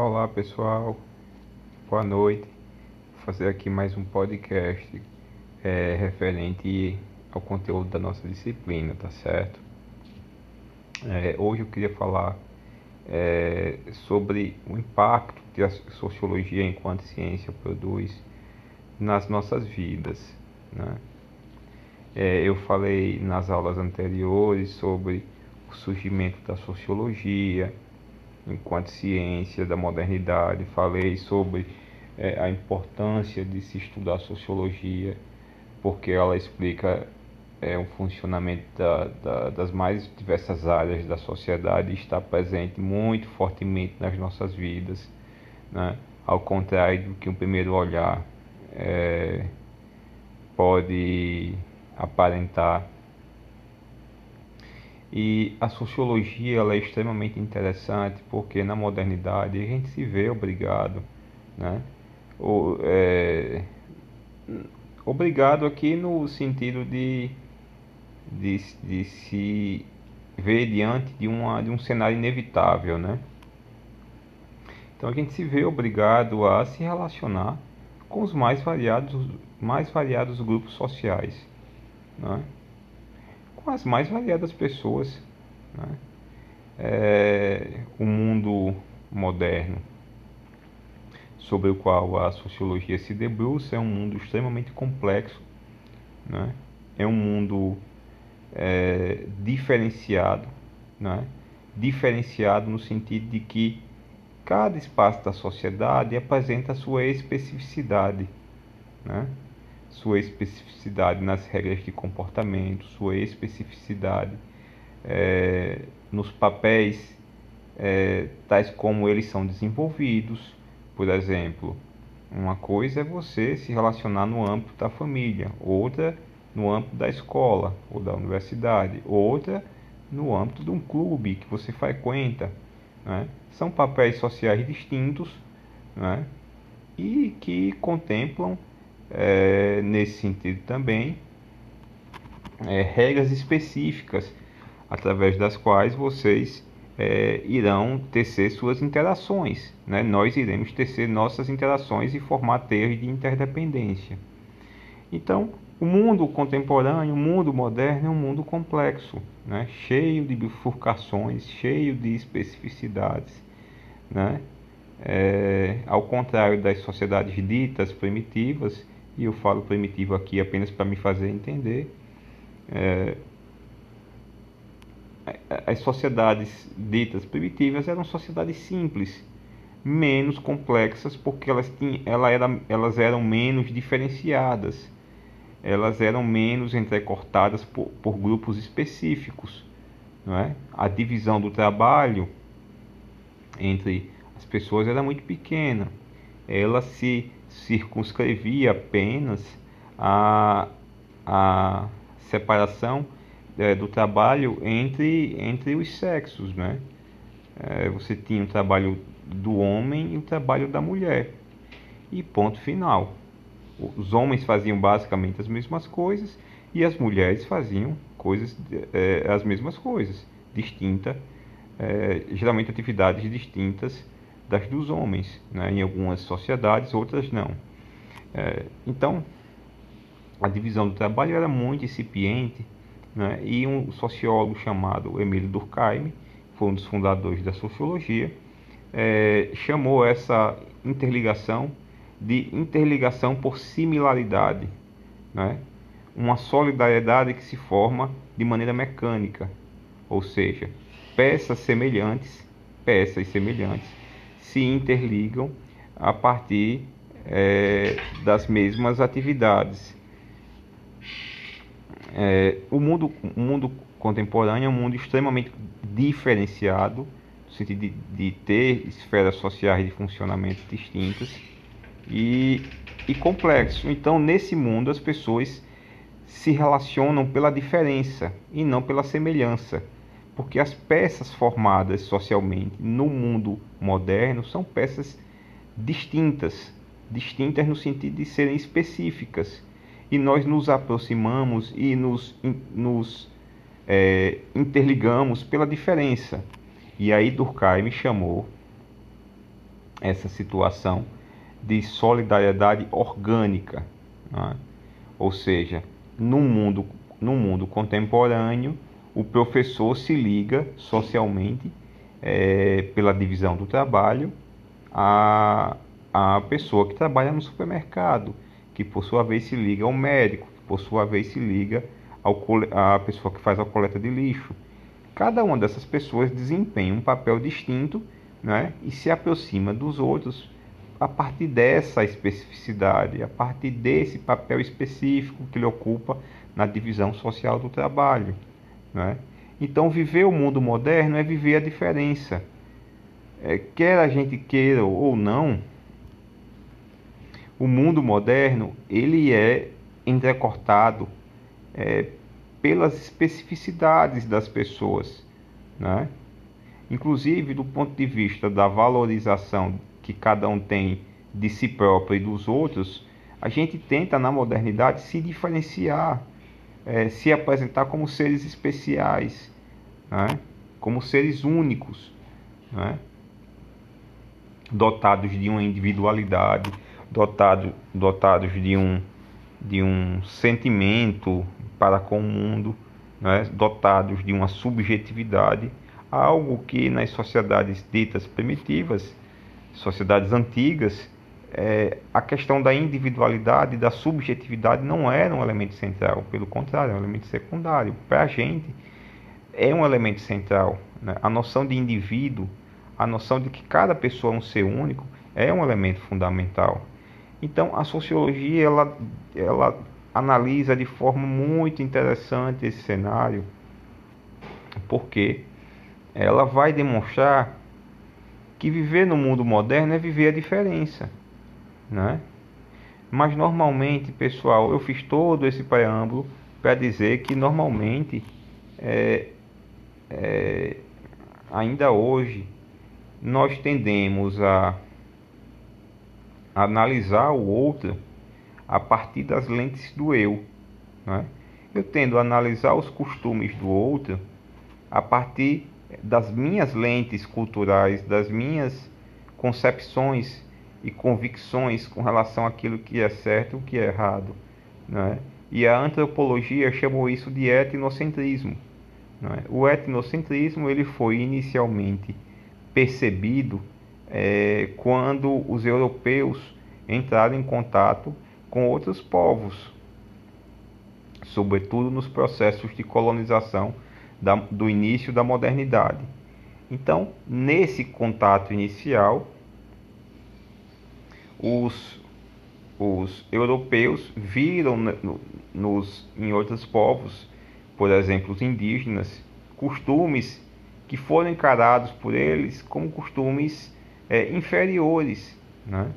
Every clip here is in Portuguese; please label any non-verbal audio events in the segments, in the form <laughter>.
Olá pessoal, boa noite. Vou fazer aqui mais um podcast é, referente ao conteúdo da nossa disciplina, tá certo? É, hoje eu queria falar é, sobre o impacto que a sociologia enquanto ciência produz nas nossas vidas. Né? É, eu falei nas aulas anteriores sobre o surgimento da sociologia enquanto ciência da modernidade, falei sobre é, a importância de se estudar sociologia, porque ela explica é, o funcionamento da, da, das mais diversas áreas da sociedade e está presente muito fortemente nas nossas vidas, né? ao contrário do que um primeiro olhar é, pode aparentar e a sociologia ela é extremamente interessante porque na modernidade a gente se vê obrigado, né? Ou, é, obrigado aqui no sentido de, de, de se ver diante de, uma, de um cenário inevitável, né? Então a gente se vê obrigado a se relacionar com os mais variados, mais variados grupos sociais, né? Com as mais variadas pessoas. Né? É, o mundo moderno sobre o qual a sociologia se debruça é um mundo extremamente complexo, né? é um mundo é, diferenciado, né? diferenciado no sentido de que cada espaço da sociedade apresenta a sua especificidade. Né? Sua especificidade nas regras de comportamento, sua especificidade é, nos papéis é, tais como eles são desenvolvidos. Por exemplo, uma coisa é você se relacionar no âmbito da família, outra no âmbito da escola ou da universidade, outra no âmbito de um clube que você frequenta. Né? São papéis sociais distintos né? e que contemplam é, nesse sentido também, é, regras específicas através das quais vocês é, irão tecer suas interações. Né? Nós iremos tecer nossas interações e formar teias de interdependência. Então, o mundo contemporâneo, o mundo moderno é um mundo complexo, né? cheio de bifurcações, cheio de especificidades. Né? É, ao contrário das sociedades ditas primitivas, e eu falo primitivo aqui apenas para me fazer entender. É, as sociedades ditas primitivas eram sociedades simples, menos complexas, porque elas, tinham, ela era, elas eram menos diferenciadas, elas eram menos entrecortadas por, por grupos específicos. Não é? A divisão do trabalho entre as pessoas era muito pequena. Ela se circunscrevia apenas a, a separação é, do trabalho entre, entre os sexos, né? É, você tinha o trabalho do homem e o trabalho da mulher. E ponto final. Os homens faziam basicamente as mesmas coisas e as mulheres faziam coisas é, as mesmas coisas, distinta, é, geralmente atividades distintas das dos homens, né? em algumas sociedades, outras não. É, então, a divisão do trabalho era muito incipiente, né? e um sociólogo chamado Emílio Durkheim, foi um dos fundadores da sociologia, é, chamou essa interligação de interligação por similaridade, né? uma solidariedade que se forma de maneira mecânica, ou seja, peças semelhantes, peças semelhantes se interligam a partir é, das mesmas atividades. É, o, mundo, o mundo contemporâneo é um mundo extremamente diferenciado, no sentido de, de ter esferas sociais de funcionamento distintas e, e complexo. Então, nesse mundo, as pessoas se relacionam pela diferença e não pela semelhança porque as peças formadas socialmente no mundo moderno são peças distintas, distintas no sentido de serem específicas. E nós nos aproximamos e nos, nos é, interligamos pela diferença. E aí Durkheim chamou essa situação de solidariedade orgânica, é? ou seja, no mundo, no mundo contemporâneo, o professor se liga socialmente é, pela divisão do trabalho a pessoa que trabalha no supermercado, que por sua vez se liga ao médico, que por sua vez se liga ao, à pessoa que faz a coleta de lixo. Cada uma dessas pessoas desempenha um papel distinto né, e se aproxima dos outros a partir dessa especificidade, a partir desse papel específico que ele ocupa na divisão social do trabalho. Né? Então, viver o mundo moderno é viver a diferença. É, quer a gente queira ou não, o mundo moderno ele é entrecortado é, pelas especificidades das pessoas, né? Inclusive do ponto de vista da valorização que cada um tem de si próprio e dos outros, a gente tenta na modernidade se diferenciar, é, se apresentar como seres especiais, né? como seres únicos, né? dotados de uma individualidade, dotado, dotados de um, de um sentimento para com o mundo, né? dotados de uma subjetividade, algo que nas sociedades ditas primitivas, sociedades antigas, é, a questão da individualidade, da subjetividade não era um elemento central, pelo contrário, é um elemento secundário. Para a gente, é um elemento central. Né? A noção de indivíduo, a noção de que cada pessoa é um ser único, é um elemento fundamental. Então, a sociologia ela, ela analisa de forma muito interessante esse cenário, porque ela vai demonstrar que viver no mundo moderno é viver a diferença, né? Mas normalmente, pessoal, eu fiz todo esse preâmbulo para dizer que normalmente, é, é, ainda hoje, nós tendemos a analisar o outro a partir das lentes do eu. Né? Eu tendo a analisar os costumes do outro a partir das minhas lentes culturais, das minhas concepções e convicções com relação àquilo que é certo e o que é errado. Né? E a antropologia chamou isso de etnocentrismo. Né? O etnocentrismo ele foi inicialmente percebido é, quando os europeus entraram em contato com outros povos, sobretudo nos processos de colonização da, do início da modernidade. Então, nesse contato inicial, os, os europeus viram no, nos, em outros povos, por exemplo, os indígenas, costumes que foram encarados por eles como costumes é, inferiores. Né?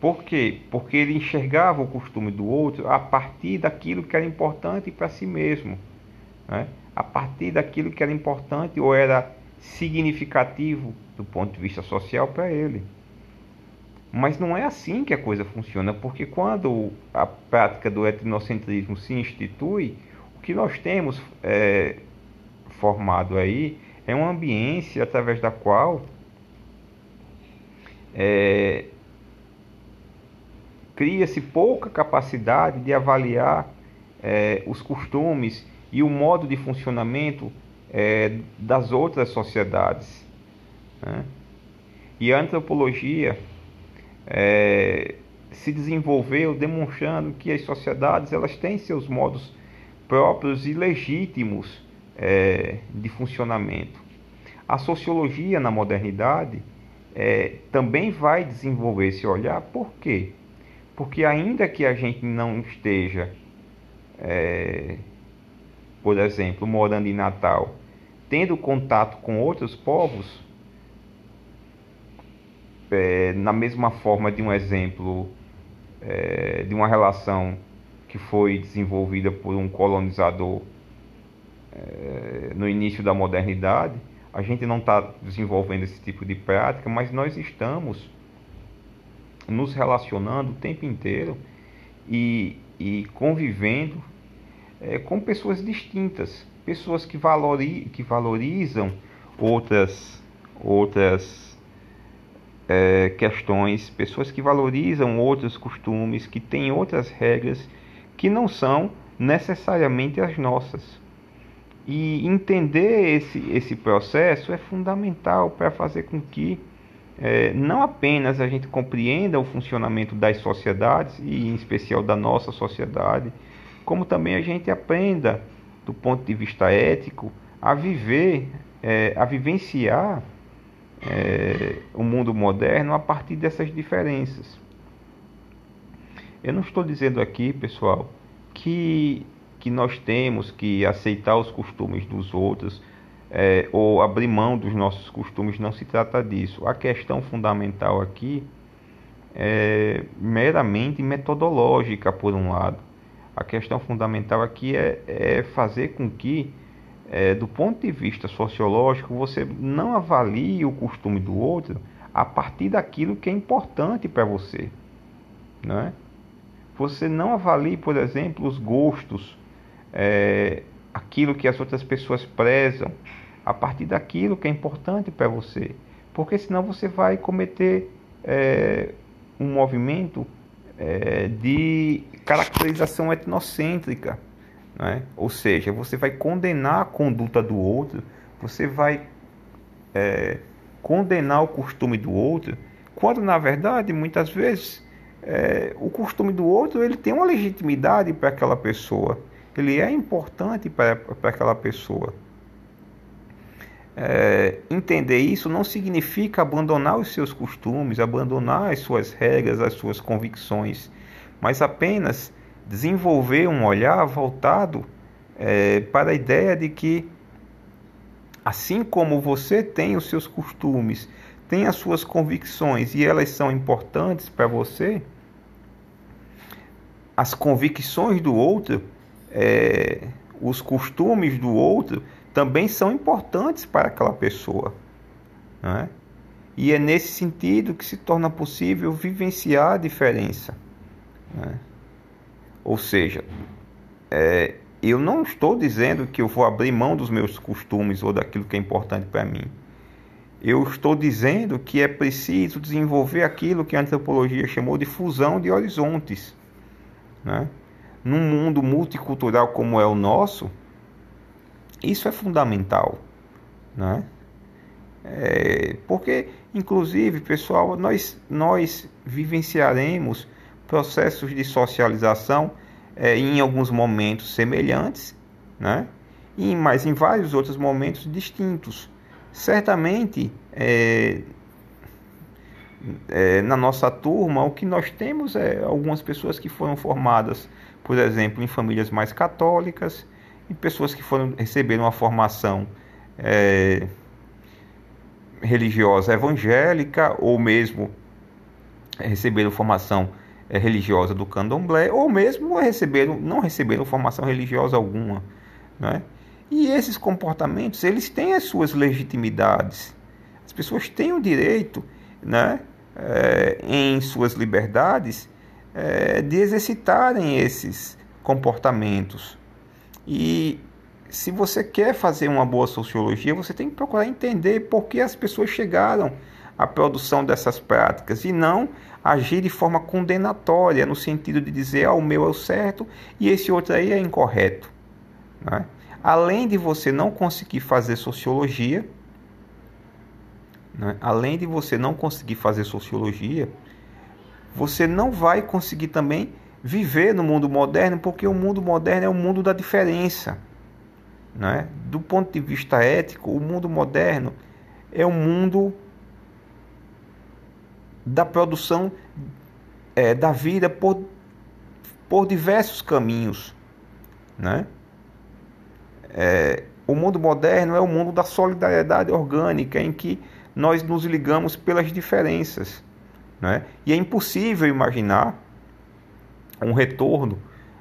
Por quê? Porque ele enxergava o costume do outro a partir daquilo que era importante para si mesmo né? a partir daquilo que era importante ou era significativo do ponto de vista social para ele. Mas não é assim que a coisa funciona, porque quando a prática do etnocentrismo se institui, o que nós temos é, formado aí é uma ambiência através da qual é, cria-se pouca capacidade de avaliar é, os costumes e o modo de funcionamento é, das outras sociedades. Né? E a antropologia é, se desenvolveu demonstrando que as sociedades elas têm seus modos próprios e legítimos é, de funcionamento. A sociologia na modernidade é, também vai desenvolver esse olhar, por quê? Porque ainda que a gente não esteja é, por exemplo, morando em Natal, tendo contato com outros povos, é, na mesma forma de um exemplo é, de uma relação que foi desenvolvida por um colonizador é, no início da modernidade, a gente não está desenvolvendo esse tipo de prática, mas nós estamos nos relacionando o tempo inteiro e, e convivendo é, com pessoas distintas, pessoas que, valori, que valorizam outras, outras é, questões, pessoas que valorizam outros costumes, que têm outras regras que não são necessariamente as nossas. E entender esse, esse processo é fundamental para fazer com que é, não apenas a gente compreenda o funcionamento das sociedades, e em especial da nossa sociedade, como também a gente aprenda, do ponto de vista ético, a viver, é, a vivenciar é, o mundo moderno a partir dessas diferenças. Eu não estou dizendo aqui, pessoal, que, que nós temos que aceitar os costumes dos outros é, ou abrir mão dos nossos costumes, não se trata disso. A questão fundamental aqui é meramente metodológica, por um lado. A questão fundamental aqui é, é fazer com que, é, do ponto de vista sociológico, você não avalie o costume do outro a partir daquilo que é importante para você. Né? Você não avalie, por exemplo, os gostos, é, aquilo que as outras pessoas prezam, a partir daquilo que é importante para você. Porque senão você vai cometer é, um movimento é, de caracterização etnocêntrica. Né? Ou seja, você vai condenar a conduta do outro, você vai é, condenar o costume do outro, quando na verdade, muitas vezes, é, o costume do outro ele tem uma legitimidade para aquela pessoa, ele é importante para, aquela pessoa. É, entender isso não significa abandonar os seus costumes, abandonar as suas regras, as suas convicções, mas apenas desenvolver um olhar voltado é, para a ideia de que, assim como você tem os seus costumes, tem as suas convicções e elas são importantes para você, as convicções do outro, é, os costumes do outro, também são importantes para aquela pessoa. Né? E é nesse sentido que se torna possível vivenciar a diferença. Né? Ou seja, é, eu não estou dizendo que eu vou abrir mão dos meus costumes ou daquilo que é importante para mim. Eu estou dizendo que é preciso desenvolver aquilo que a antropologia chamou de fusão de horizontes. Né? Num mundo multicultural como é o nosso, isso é fundamental, né? É, porque, inclusive, pessoal, nós, nós vivenciaremos processos de socialização é, em alguns momentos semelhantes, né? E, mas em vários outros momentos distintos. Certamente, é, é, na nossa turma, o que nós temos é algumas pessoas que foram formadas, por exemplo, em famílias mais católicas, e pessoas que foram receberam uma formação é, religiosa evangélica ou mesmo receberam formação é, religiosa do candomblé ou mesmo receberam não receberam formação religiosa alguma, né? E esses comportamentos eles têm as suas legitimidades. As pessoas têm o direito, né, é, em suas liberdades, é, de exercitarem esses comportamentos. E se você quer fazer uma boa sociologia, você tem que procurar entender por que as pessoas chegaram à produção dessas práticas e não agir de forma condenatória, no sentido de dizer, ah, o meu é o certo e esse outro aí é incorreto. Né? Além de você não conseguir fazer sociologia, né? além de você não conseguir fazer sociologia, você não vai conseguir também viver no mundo moderno, porque o mundo moderno é o mundo da diferença. Né? Do ponto de vista ético, o mundo moderno é o mundo da produção é, da vida por, por diversos caminhos. Né? É, o mundo moderno é o mundo da solidariedade orgânica, em que nós nos ligamos pelas diferenças. Né? E é impossível imaginar um retorno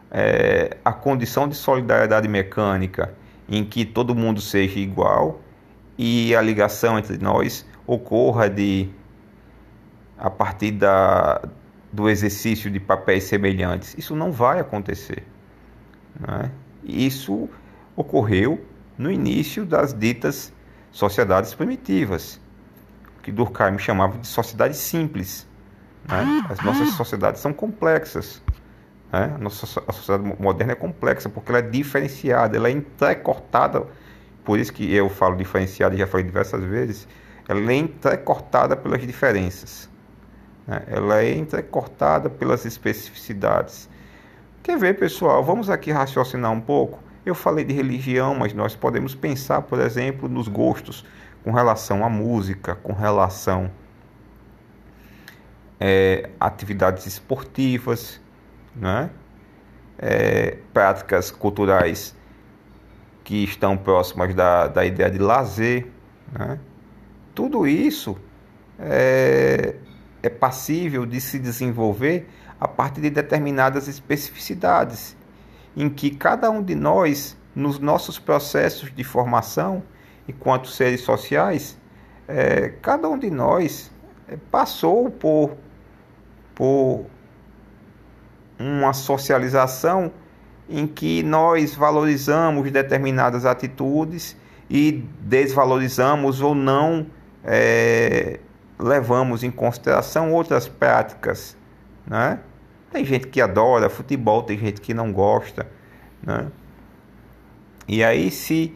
é, à condição de solidariedade mecânica, em que todo mundo seja igual e a ligação entre nós ocorra de a partir da, do exercício de papéis semelhantes. Isso não vai acontecer. Né? Isso ocorreu no início das ditas sociedades primitivas. que Durkheim chamava de sociedade simples. Né? As nossas sociedades são complexas. Né? A nossa a sociedade moderna é complexa porque ela é diferenciada, ela é entrecortada. Por isso que eu falo diferenciada, já falei diversas vezes. Ela é entrecortada pelas diferenças. Né? Ela é entrecortada pelas especificidades. Quer ver, pessoal? Vamos aqui raciocinar um pouco. Eu falei de religião, mas nós podemos pensar, por exemplo, nos gostos com relação à música, com relação é, atividades esportivas, né? É, práticas culturais que estão próximas da, da ideia de lazer. Né? Tudo isso é, é passível de se desenvolver a partir de determinadas especificidades em que cada um de nós, nos nossos processos de formação, enquanto seres sociais, é, cada um de nós é, passou por, por uma socialização em que nós valorizamos determinadas atitudes e desvalorizamos ou não é, levamos em consideração outras práticas, né? Tem gente que adora futebol, tem gente que não gosta, né? E aí se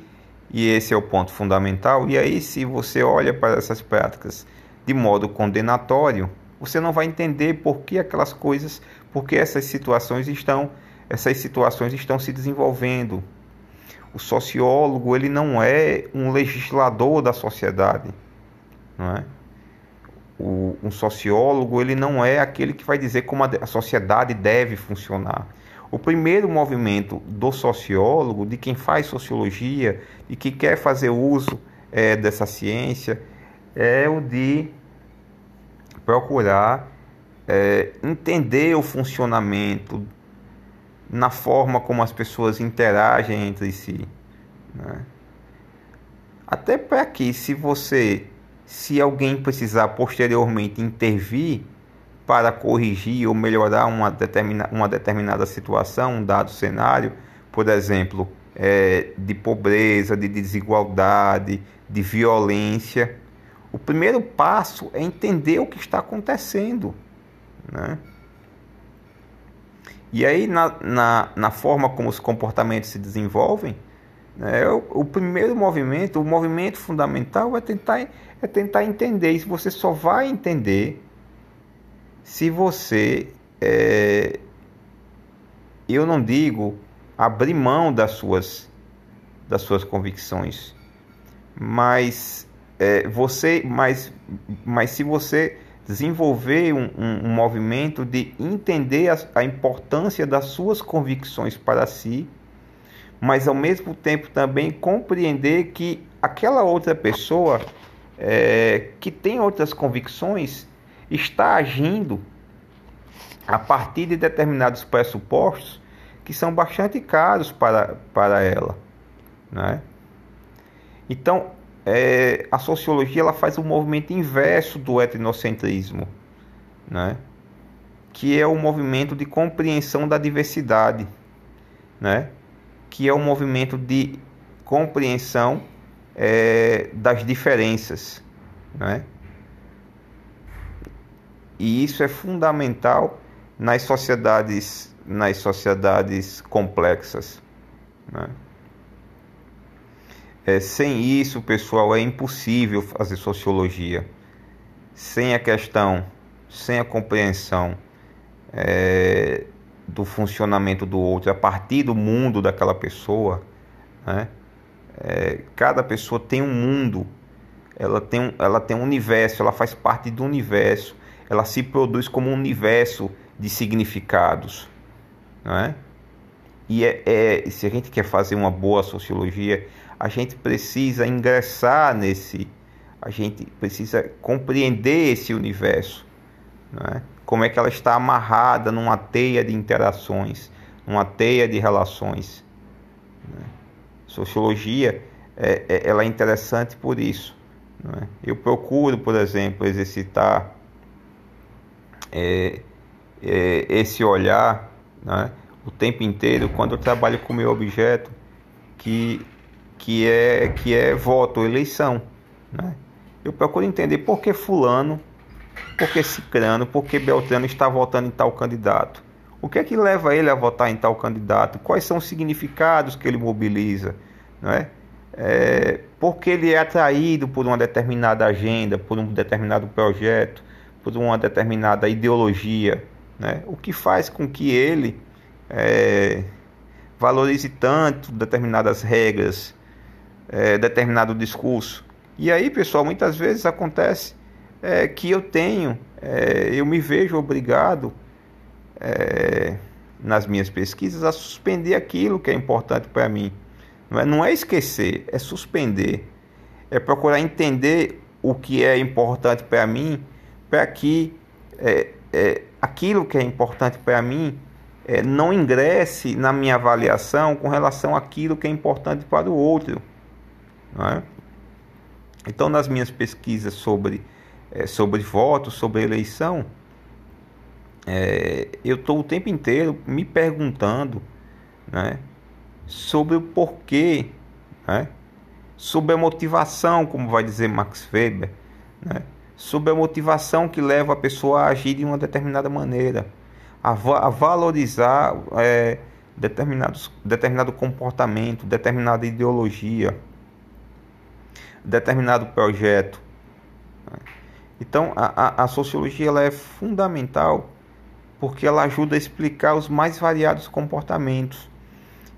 e esse é o ponto fundamental, e aí se você olha para essas práticas de modo condenatório, você não vai entender por que aquelas coisas, por que essas situações estão essas situações estão se desenvolvendo. O sociólogo, ele não é um legislador da sociedade, não é? O, um sociólogo ele não é aquele que vai dizer como a, a sociedade deve funcionar. O primeiro movimento do sociólogo, de quem faz sociologia e que quer fazer uso é, dessa ciência, é o de procurar é, entender o funcionamento na forma como as pessoas interagem entre si. Né? Até para que, se você se alguém precisar posteriormente intervir para corrigir ou melhorar uma, determina, uma determinada situação, um dado cenário, por exemplo, é, de pobreza, de desigualdade, de violência, o primeiro passo é entender o que está acontecendo. Né? E aí, na, na, na forma como os comportamentos se desenvolvem, né, o, o primeiro movimento, o movimento fundamental é tentar é tentar entender. E você só vai entender se você, é, eu não digo abrir mão das suas, das suas convicções, mas é, você, mas, mas se você desenvolver um, um, um movimento de entender a, a importância das suas convicções para si, mas ao mesmo tempo também compreender que aquela outra pessoa é, que tem outras convicções está agindo a partir de determinados pressupostos que são bastante caros para, para ela. Né? Então, é, a sociologia ela faz o um movimento inverso do etnocentrismo, né? que é o movimento de compreensão da diversidade, né? Que é o movimento de compreensão é, das diferenças, né? E isso é fundamental nas sociedades, nas sociedades complexas. Né? É, sem isso, pessoal, é impossível fazer sociologia. Sem a questão, sem a compreensão é, do funcionamento do outro, a partir do mundo daquela pessoa, né? É, cada pessoa tem um mundo, ela tem, um, ela tem um universo, ela faz parte do universo, ela se produz como um universo de significados, não é? E é, é, se a gente quer fazer uma boa sociologia, a gente precisa ingressar nesse, a gente precisa compreender esse universo, não é? Como é que ela está amarrada numa teia de interações, numa teia de relações. Né? Sociologia é, é, ela é interessante por isso. É? Eu procuro, por exemplo, exercitar é, é esse olhar é? o tempo inteiro quando eu trabalho com o meu objeto, que, que, é, que é voto, eleição. Eu procuro entender por que fulano, por que cicrano, por que Beltrano está votando em tal candidato. O que é que leva ele a votar em tal candidato? Quais são os significados que ele mobiliza? Não é? É, porque ele é atraído por uma determinada agenda, por um determinado projeto, por uma determinada ideologia, né? o que faz com que ele é, valorize tanto determinadas regras, é, determinado discurso. E aí, pessoal, muitas vezes acontece é, que eu tenho, é, eu me vejo obrigado é, nas minhas pesquisas a suspender aquilo que é importante para mim. Não é, não é esquecer, é suspender. É procurar entender o que é importante para mim, para que é, é, aquilo que é importante para mim é, não ingresse na minha avaliação com relação àquilo que é importante para o outro. Então, nas minhas pesquisas sobre, é, sobre voto, sobre eleição, é, eu estou o tempo inteiro me perguntando né, sobre o porquê, né, sobre a motivação, como vai dizer Max Weber, né, sobre a motivação que leva a pessoa a agir de uma determinada maneira, a, va a valorizar é, determinados, determinado comportamento, determinada ideologia, determinado projeto. Então, a, a, a sociologia ela é fundamental porque ela ajuda a explicar os mais variados comportamentos.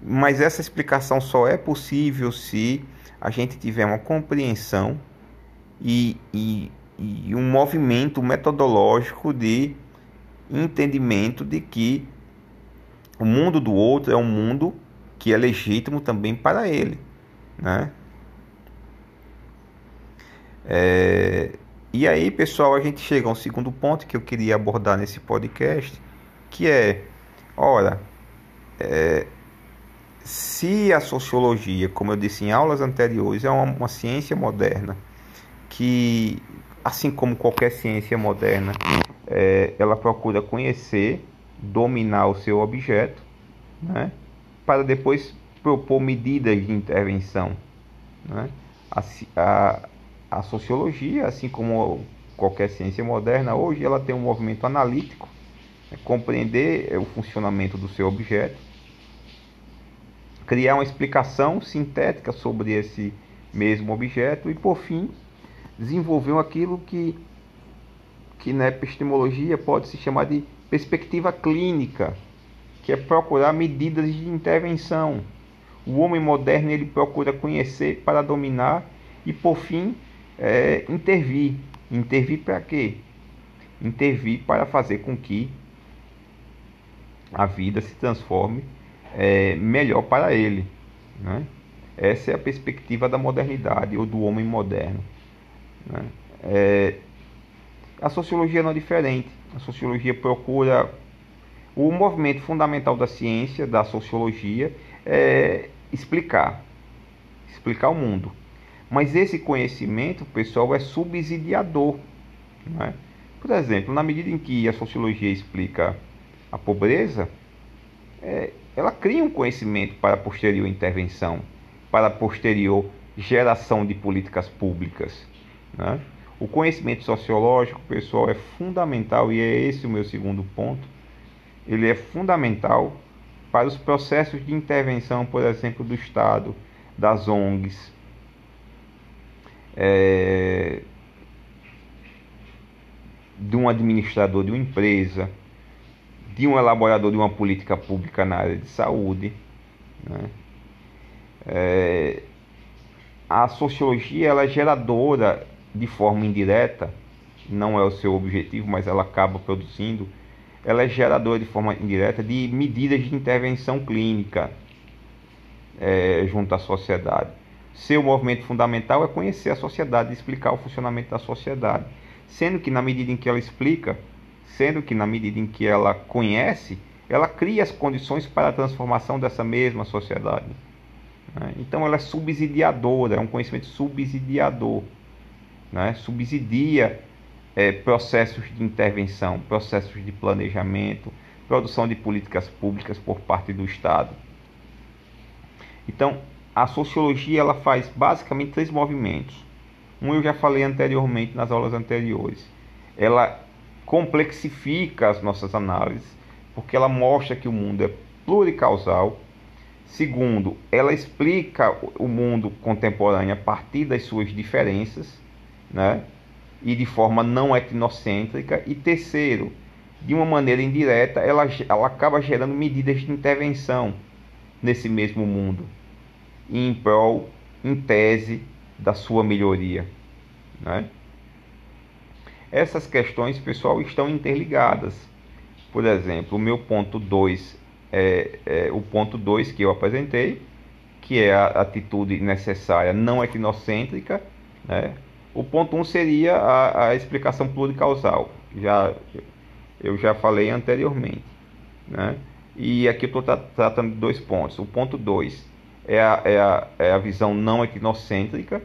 Mas essa explicação só é possível se a gente tiver uma compreensão e, e, e um movimento metodológico de entendimento de que o mundo do outro é um mundo que é legítimo também para ele, né? É, e aí, pessoal, a gente chega a um segundo ponto que eu queria abordar nesse podcast, que é, ora, é, se a sociologia, como eu disse em aulas anteriores, é uma, uma ciência moderna, que, assim como qualquer ciência moderna, é, ela procura conhecer, dominar o seu objeto, né, para depois propor medidas de intervenção. Né? A, a, a sociologia, assim como qualquer ciência moderna, hoje ela tem um movimento analítico, é compreender o funcionamento do seu objeto, criar uma explicação sintética sobre esse mesmo objeto e, por fim, desenvolver aquilo que, que na epistemologia pode se chamar de perspectiva clínica, que é procurar medidas de intervenção. O homem moderno ele procura conhecer para dominar e, por fim, é, intervir. Intervir para quê? Intervir para fazer com que a vida se transforme é, melhor para ele. Né? Essa é a perspectiva da modernidade ou do homem moderno. Né? É, a sociologia não é diferente. A sociologia procura. O movimento fundamental da ciência, da sociologia, é explicar. Explicar o mundo. Mas esse conhecimento, pessoal, é subsidiador. É? Por exemplo, na medida em que a sociologia explica a pobreza, é, ela cria um conhecimento para posterior intervenção, para posterior geração de políticas públicas. Né? O conhecimento sociológico, pessoal, é fundamental e é esse o meu segundo ponto. Ele é fundamental para os processos de intervenção, por exemplo, do Estado, das ONGs, é, de um administrador de uma empresa, de um elaborador de uma política pública na área de saúde. Né? É, a sociologia ela é geradora de forma indireta, não é o seu objetivo, mas ela acaba produzindo. Ela é geradora de forma indireta de medidas de intervenção clínica é, junto à sociedade. Seu movimento fundamental é conhecer a sociedade e explicar o funcionamento da sociedade. Sendo que na medida em que ela explica, sendo que na medida em que ela conhece, ela cria as condições para a transformação dessa mesma sociedade. Né? Então ela é subsidiadora, é um conhecimento subsidiador. Né? Subsidia é, processos de intervenção, processos de planejamento, produção de políticas públicas por parte do Estado. Então, a sociologia ela faz basicamente três movimentos. Um eu já falei anteriormente nas aulas anteriores. Ela complexifica as nossas análises, porque ela mostra que o mundo é pluricausal. Segundo, ela explica o mundo contemporâneo a partir das suas diferenças, né? E de forma não etnocêntrica. E terceiro, de uma maneira indireta, ela, ela acaba gerando medidas de intervenção nesse mesmo mundo, em prol, em tese, da sua melhoria. Né? Essas questões, pessoal, estão interligadas. Por exemplo, o meu ponto 2 é, é, o ponto 2 que eu apresentei, que é a atitude necessária não etnocêntrica. Né? O ponto 1 um seria a, a explicação pluricausal. Já, eu já falei anteriormente. Né? E aqui eu estou tratando de dois pontos. O ponto 2 é a, é, a, é a visão não etnocêntrica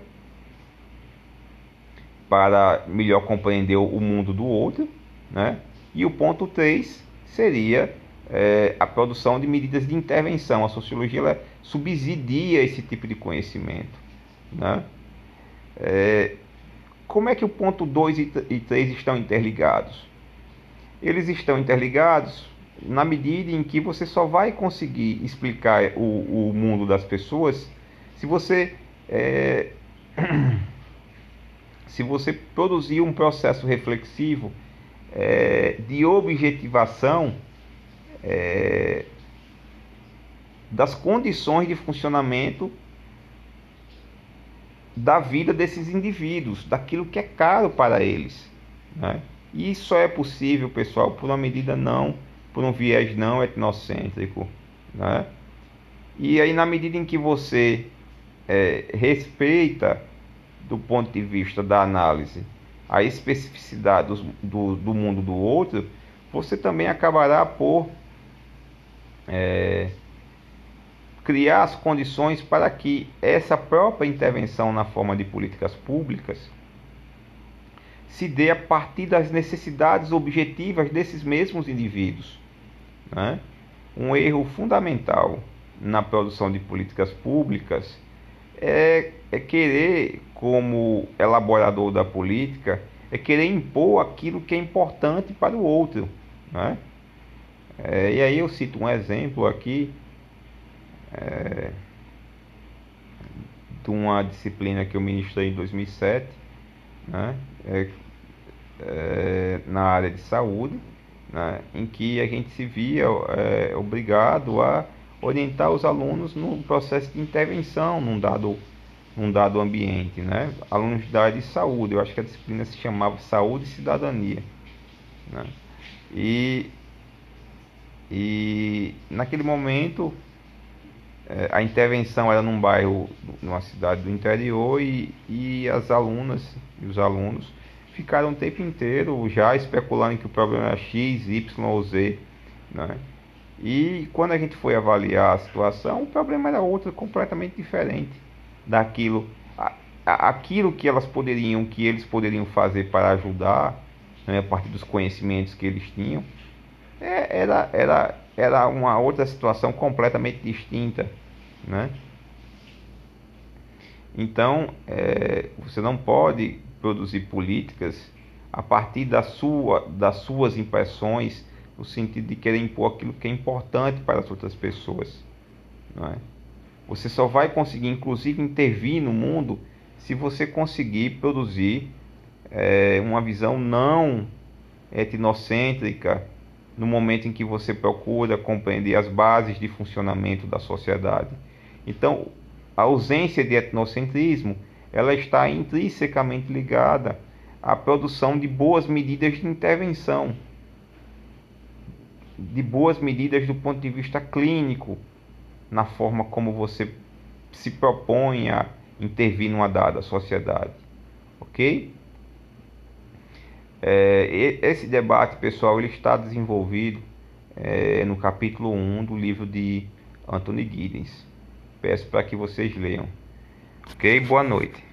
para melhor compreender o mundo do outro. Né? E o ponto 3 seria é, a produção de medidas de intervenção. A sociologia ela subsidia esse tipo de conhecimento. Né? É, como é que o ponto 2 e 3 estão interligados? Eles estão interligados na medida em que você só vai conseguir explicar o, o mundo das pessoas se você é, <clears throat> se você produzir um processo reflexivo é, de objetivação é, das condições de funcionamento da vida desses indivíduos, daquilo que é caro para eles. Né? E isso só é possível, pessoal, por uma medida não por um viés não etnocêntrico. Né? E aí, na medida em que você é, respeita, do ponto de vista da análise, a especificidade do, do, do mundo do outro, você também acabará por é, criar as condições para que essa própria intervenção na forma de políticas públicas se dê a partir das necessidades objetivas desses mesmos indivíduos. Né? Um erro fundamental na produção de políticas públicas é, é querer, como elaborador da política, é querer impor aquilo que é importante para o outro. Né? É, e aí eu cito um exemplo aqui é, de uma disciplina que eu ministrei em 2007, né? É, é, na área de saúde, né, em que a gente se via é, obrigado a orientar os alunos no processo de intervenção num dado, num dado ambiente. Né? Alunos da área de saúde, eu acho que a disciplina se chamava Saúde e Cidadania. Né? E, e naquele momento é, a intervenção era num bairro, numa cidade do interior e, e as alunas e os alunos ficaram o tempo inteiro já especulando que o problema era X, Y ou Z. Né? E quando a gente foi avaliar a situação, o problema era outro, completamente diferente daquilo, aquilo que elas poderiam, que eles poderiam fazer para ajudar, né, a partir dos conhecimentos que eles tinham, é, era, era, era uma outra situação completamente distinta, né? Então, é, você não pode produzir políticas a partir da sua, das suas impressões, no sentido de querer impor aquilo que é importante para as outras pessoas. Não é? Você só vai conseguir, inclusive, intervir no mundo se você conseguir produzir é, uma visão não etnocêntrica no momento em que você procura compreender as bases de funcionamento da sociedade. Então, a ausência de etnocentrismo ela está intrinsecamente ligada à produção de boas medidas de intervenção, de boas medidas do ponto de vista clínico, na forma como você se propõe a intervir numa dada sociedade, ok? É, esse debate, pessoal, ele está desenvolvido é, no capítulo 1 do livro de Anthony Giddens. Peço para que vocês leiam. Ok? Boa noite.